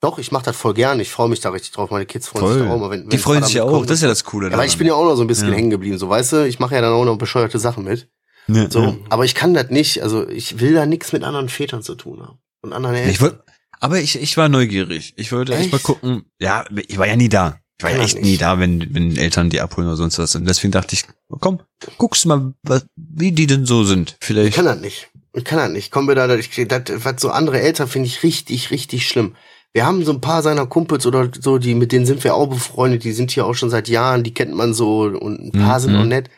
Doch, ich mache das voll gern, ich freue mich da richtig drauf, meine Kids freuen sich Voll. da auch mal. Wenn, wenn Die freuen sich ja auch, mitkommt. das ist ja das Coole Ja, weil ich bin ja auch noch so ein bisschen Ja. hängen geblieben, so weißt du, ich mache ja dann auch noch bescheuerte Sachen mit. Ja, So, ja. aber ich kann das nicht, also ich will da nichts mit anderen Vätern zu tun haben. Und anderen Eltern. Ich wollt, aber ich, ich war neugierig. Ich wollte echt, Echt? mal gucken. Ja, ich war ja nie da. Ich war ja echt nie da, wenn, wenn Eltern die abholen oder sonst was. Und deswegen dachte ich, komm, guckst mal, was, wie die denn so sind. Ich Vielleicht. kann das nicht. Ich kann das nicht. Kommen wir da, ich, das, was so andere Eltern finde ich richtig, richtig schlimm. Wir haben so ein paar seiner Kumpels oder so, die, mit denen sind wir auch befreundet, die sind hier auch schon seit Jahren, die kennt man so und ein paar Mhm. sind auch nett.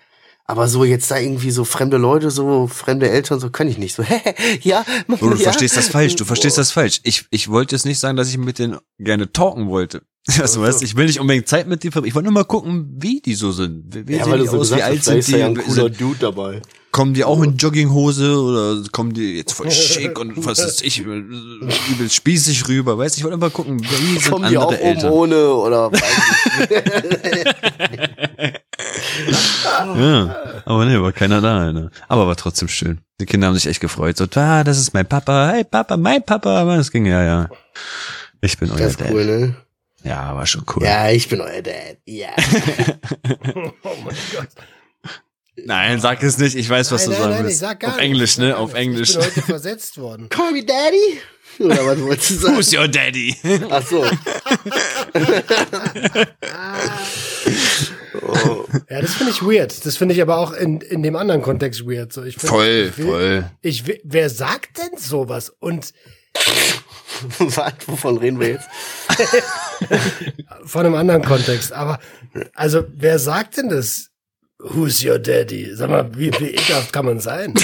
Aber so jetzt da irgendwie so fremde Leute, so fremde Eltern, so kann ich nicht. So, hä, ja, Oh, du ja. verstehst das falsch, du verstehst Boah. das falsch. Ich, ich wollte jetzt nicht sagen, dass ich mit denen gerne talken wollte. Also, so. weißt, ich will nicht unbedingt Zeit mit dir verbringen. Ich wollte nur mal gucken, wie die so sind. Wie, Ja, weil du so aus, wie gesagt alt hast, sind ist da ja ein die? cooler Dude dabei. Kommen die auch in Jogginghose oder kommen die jetzt voll schick und was ist ich, übel spießig rüber, weißt du, ich wollte einfach gucken, wie sind Kommen die andere auch oben Eltern. ohne oder weiß Ja, aber nee, war keiner da, Alter. Aber war trotzdem schön. Die Kinder haben sich echt gefreut. So, ah, das ist mein Papa, hey Papa, mein Papa, aber es ging, ja, ja. Ich bin euer Das ist Dad. cool, ne? Ja, war schon cool. Ja, ich bin euer Dad. Ja. Oh mein Gott. Nein, sag es nicht, ich weiß, was nein, du nein, sagen nein, ich willst. sag gar Auf nichts, Englisch, ne? Auf. Englisch. Ich bin heute versetzt worden. Call me Daddy? Oder was wolltest du sagen? Who's your daddy? Ach so. oh. Ja, das finde ich weird. Das finde ich aber auch in, in dem anderen Kontext weird. So, ich find, Voll, ich will, voll. Ich will, wer sagt denn sowas? Und Was? Wovon reden wir jetzt? von einem anderen Kontext. Aber, also, wer sagt denn das? Who's your daddy? Sag mal, wie, wie ekelhaft kann man sein?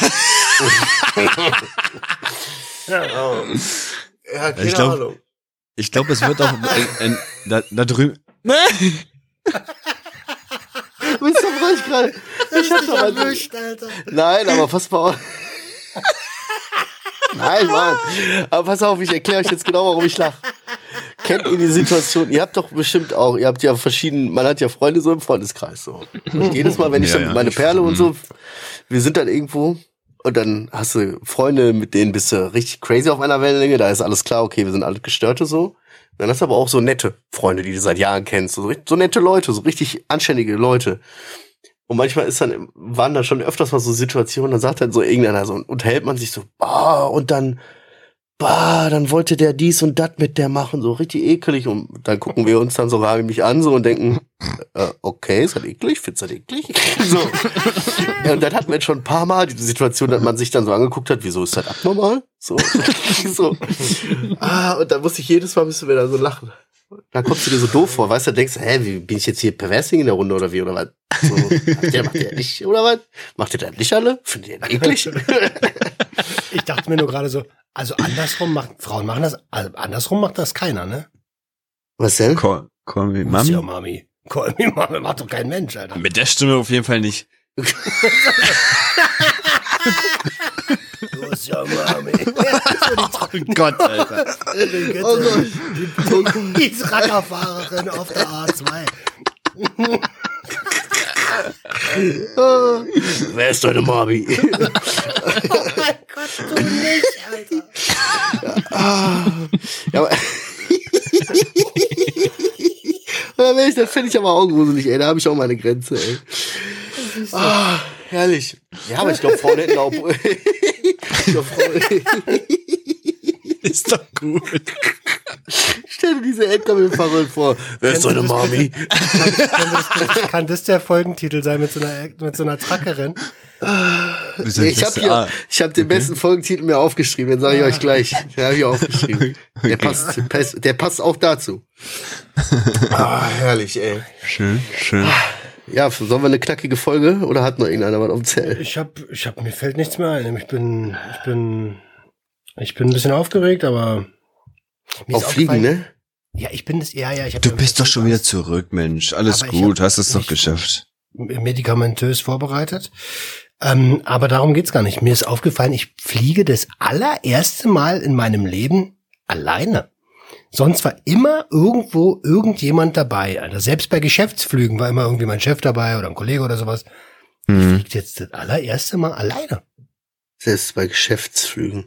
Ja, keine Ich glaub- Ahnung. Ich glaube, es wird auch in, in, da, da drüben. Du bist doch ruhig gerade. Ich hab doch mal erwischt, Alter. Nein, aber pass mal auf. Nein, Mann. Aber pass auf, ich erkläre euch jetzt genau, warum ich lache. Kennt ihr die Situation? Ihr habt doch bestimmt auch, ihr habt ja verschieden, man hat ja Freunde so im Freundeskreis so. Und jedes Mal, wenn ich Ja, dann ja. meine Perle und so, wir sind dann irgendwo und dann hast du Freunde, mit denen bist du richtig crazy auf einer Wellenlänge, da ist alles klar, okay, wir sind alle Gestörte so. Dann hast du aber auch so nette Freunde, die du seit Jahren kennst, so, so nette Leute, so richtig anständige Leute. Und manchmal ist dann, waren da schon öfters mal so Situationen, dann sagt dann so irgendeiner so, unterhält man sich so, bah, und dann, bah, dann wollte der dies und das mit der machen, so richtig eklig. Und dann gucken wir uns dann so mich an so und denken, äh, okay, ist das eklig? Findest du das eklig? so. Ja, und dann hatten wir schon ein paar Mal die Situation, dass man sich dann so angeguckt hat, wieso ist das abnormal? So. so. Ah, und dann musste ich jedes Mal müssen wir da so lachen. Da kommst du dir so doof vor, weißt du, denkst, hä, wie, bin ich jetzt hier Perversing in der Runde oder wie, oder was? So, macht der, macht der nicht, oder was? Macht ihr das nicht alle? Findet ihr das eklig? Dachte mir nur gerade so, also andersrum macht, Frauen machen das, also andersrum macht das keiner, ne? Was denn? Call, call me Who's your Mami. Mami. Call me Mami, macht doch kein Mensch, Alter. Mit der Stimme auf jeden Fall nicht. Who's your Mami? Oh Gott, Alter. Oh Gott. Die ist Rackerfahrerin auf der A2. Wer ist deine Mami? Oh mein Gott, du nicht, Alter. ja, aber Ja, wenn ich, das finde ich aber auch gruselig, ey. Da habe ich auch meine Grenze, ey. Ah, herrlich. Ja, aber ich glaube, Frauen hätten auch. ich glaub, Frauen, Ist doch gut. stell dir diese LKW-Fahrerin vor. Wer ist deine das Mami? Kann das, kann das der Folgentitel sein mit so einer, mit so einer Trackerin? Ich habe hier, ich habe den besten Folgentitel mir aufgeschrieben, den sage ich euch gleich. Den habe ich aufgeschrieben. Der passt, der passt auch dazu. Ah, herrlich, ey. Schön, schön. Ja, sollen wir eine knackige Folge oder hat noch irgendeiner was auf dem Zell? Ich hab, ich hab, mir fällt nichts mehr ein. Ich bin, ich bin, ich bin ein bisschen aufgeregt, aber Auf Fliegen, ne? Ja, ich bin das, ja, ja, ich hab Du bist doch schon wieder zurück, Mensch. Alles Aber gut, hab hast es doch geschafft. medikamentös vorbereitet. Ähm, aber darum geht's gar nicht. Mir ist aufgefallen, ich fliege das allererste Mal in meinem Leben alleine. Sonst war immer irgendwo irgendjemand dabei. Also selbst bei Geschäftsflügen war immer irgendwie mein Chef dabei oder ein Kollege oder sowas. Mhm. Fliegt jetzt das allererste Mal alleine. Selbst bei Geschäftsflügen.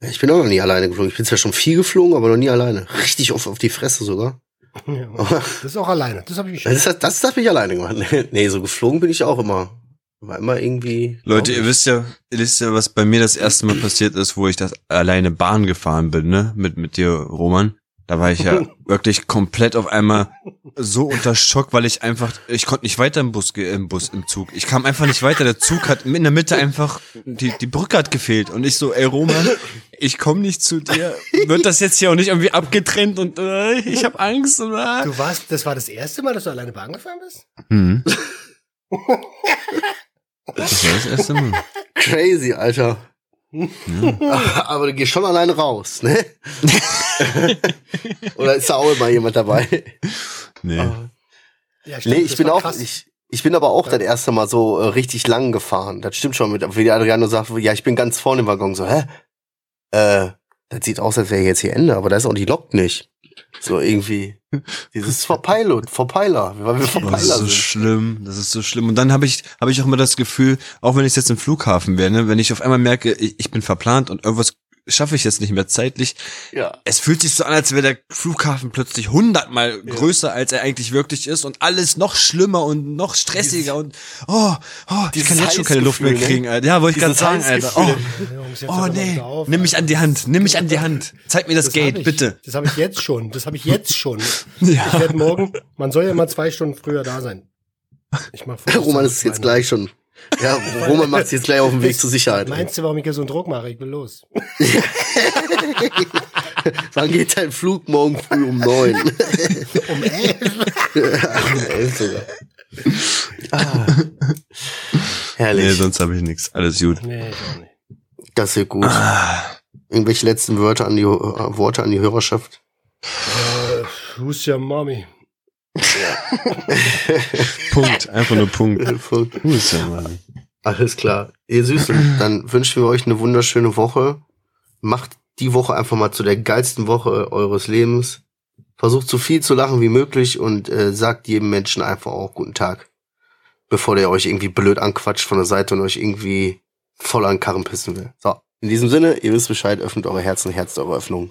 Ich bin auch noch nie alleine geflogen. Ich bin zwar schon viel geflogen, aber noch nie alleine. Richtig oft auf die Fresse sogar. Ja, Das ist auch alleine. Das habe ich das, das, das habe ich alleine gemacht. Nee, so geflogen bin ich auch immer. War immer irgendwie. Leute, ihr wisst ja, ihr wisst ja, was bei mir das erste Mal passiert ist, wo ich das alleine Bahn gefahren bin, ne? Mit, mit dir, Roman. Da war ich ja wirklich komplett auf einmal so unter Schock, weil ich einfach, ich konnte nicht weiter im Bus, im Bus, im Zug. Ich kam einfach nicht weiter. Der Zug hat in der Mitte einfach, die, die Brücke hat gefehlt. Und ich so, ey Roman, ich komme nicht zu dir. Wird das jetzt hier auch nicht irgendwie abgetrennt und äh, ich habe Angst? Oder? Du warst, das war das erste Mal, dass du alleine Bahn gefahren bist? Hm. Das war das erste Mal. Crazy, Alter. Aber du gehst schon alleine raus, ne? Oder ist da auch immer jemand dabei? Nee. Ja, Nee, ich bin auch, krass. ich, Ich bin aber auch das erste Mal so äh, richtig lang gefahren. Das stimmt schon, mit, wie der Adriano sagt, ja, ich bin ganz vorne im Waggon. So, hä? Äh, das sieht aus, als wäre jetzt hier Ende, aber da ist auch die Lok nicht. So irgendwie. Dieses Verpilot, Verpeiler, weil wir Verpeiler Das ist so sind. schlimm, das ist so schlimm. Und dann habe ich, habe ich auch immer das Gefühl, auch wenn ich jetzt im Flughafen wäre, ne, wenn ich auf einmal merke, ich, ich bin verplant und irgendwas schaffe ich jetzt nicht mehr zeitlich, Ja. es fühlt sich so an, als wäre der Flughafen plötzlich hundertmal größer, als er eigentlich wirklich ist und alles noch schlimmer und noch stressiger und oh, oh ich kann jetzt schon keine Luft mehr ne? kriegen, Alter. Ja, wollte ich gerade Dieses sagen, Alter. Oh, oh nee, auf, nimm mich an die Hand, nimm mich an die Hand. Zeig mir das, Das Gate, ich, bitte. Das habe ich jetzt schon. Das habe ich jetzt schon. Ja. Ich werde morgen, man soll ja immer zwei Stunden früher da sein. Ich mach Roman ist jetzt gleich schon. Ja, Roman macht sich jetzt gleich auf den Weg zur Sicherheit. Meinst du, warum ich hier so einen Druck mache? Ich will los. Wann geht dein Flug morgen früh um neun? Um elf. Elf sogar. Ah. Nee, Herrlich. sonst habe ich nichts. Alles gut. Nee, ich auch nicht. Das wird gut. Ah. Irgendwelche letzten Wörter an die, äh, Worte an die Hörerschaft? Äh, who's your mommy? Punkt, einfach nur Punkt. Alles der Mann? klar. Ihr Süßen, dann wünschen wir euch eine wunderschöne Woche. Macht die Woche einfach mal zu der geilsten Woche eures Lebens. Versucht so viel zu lachen wie möglich und äh, sagt jedem Menschen einfach auch guten Tag. Bevor der euch irgendwie blöd anquatscht von der Seite und euch irgendwie voll an Karren pissen will. So, in diesem Sinne, ihr wisst Bescheid, öffnet eure Herzen, Herz eure Öffnung.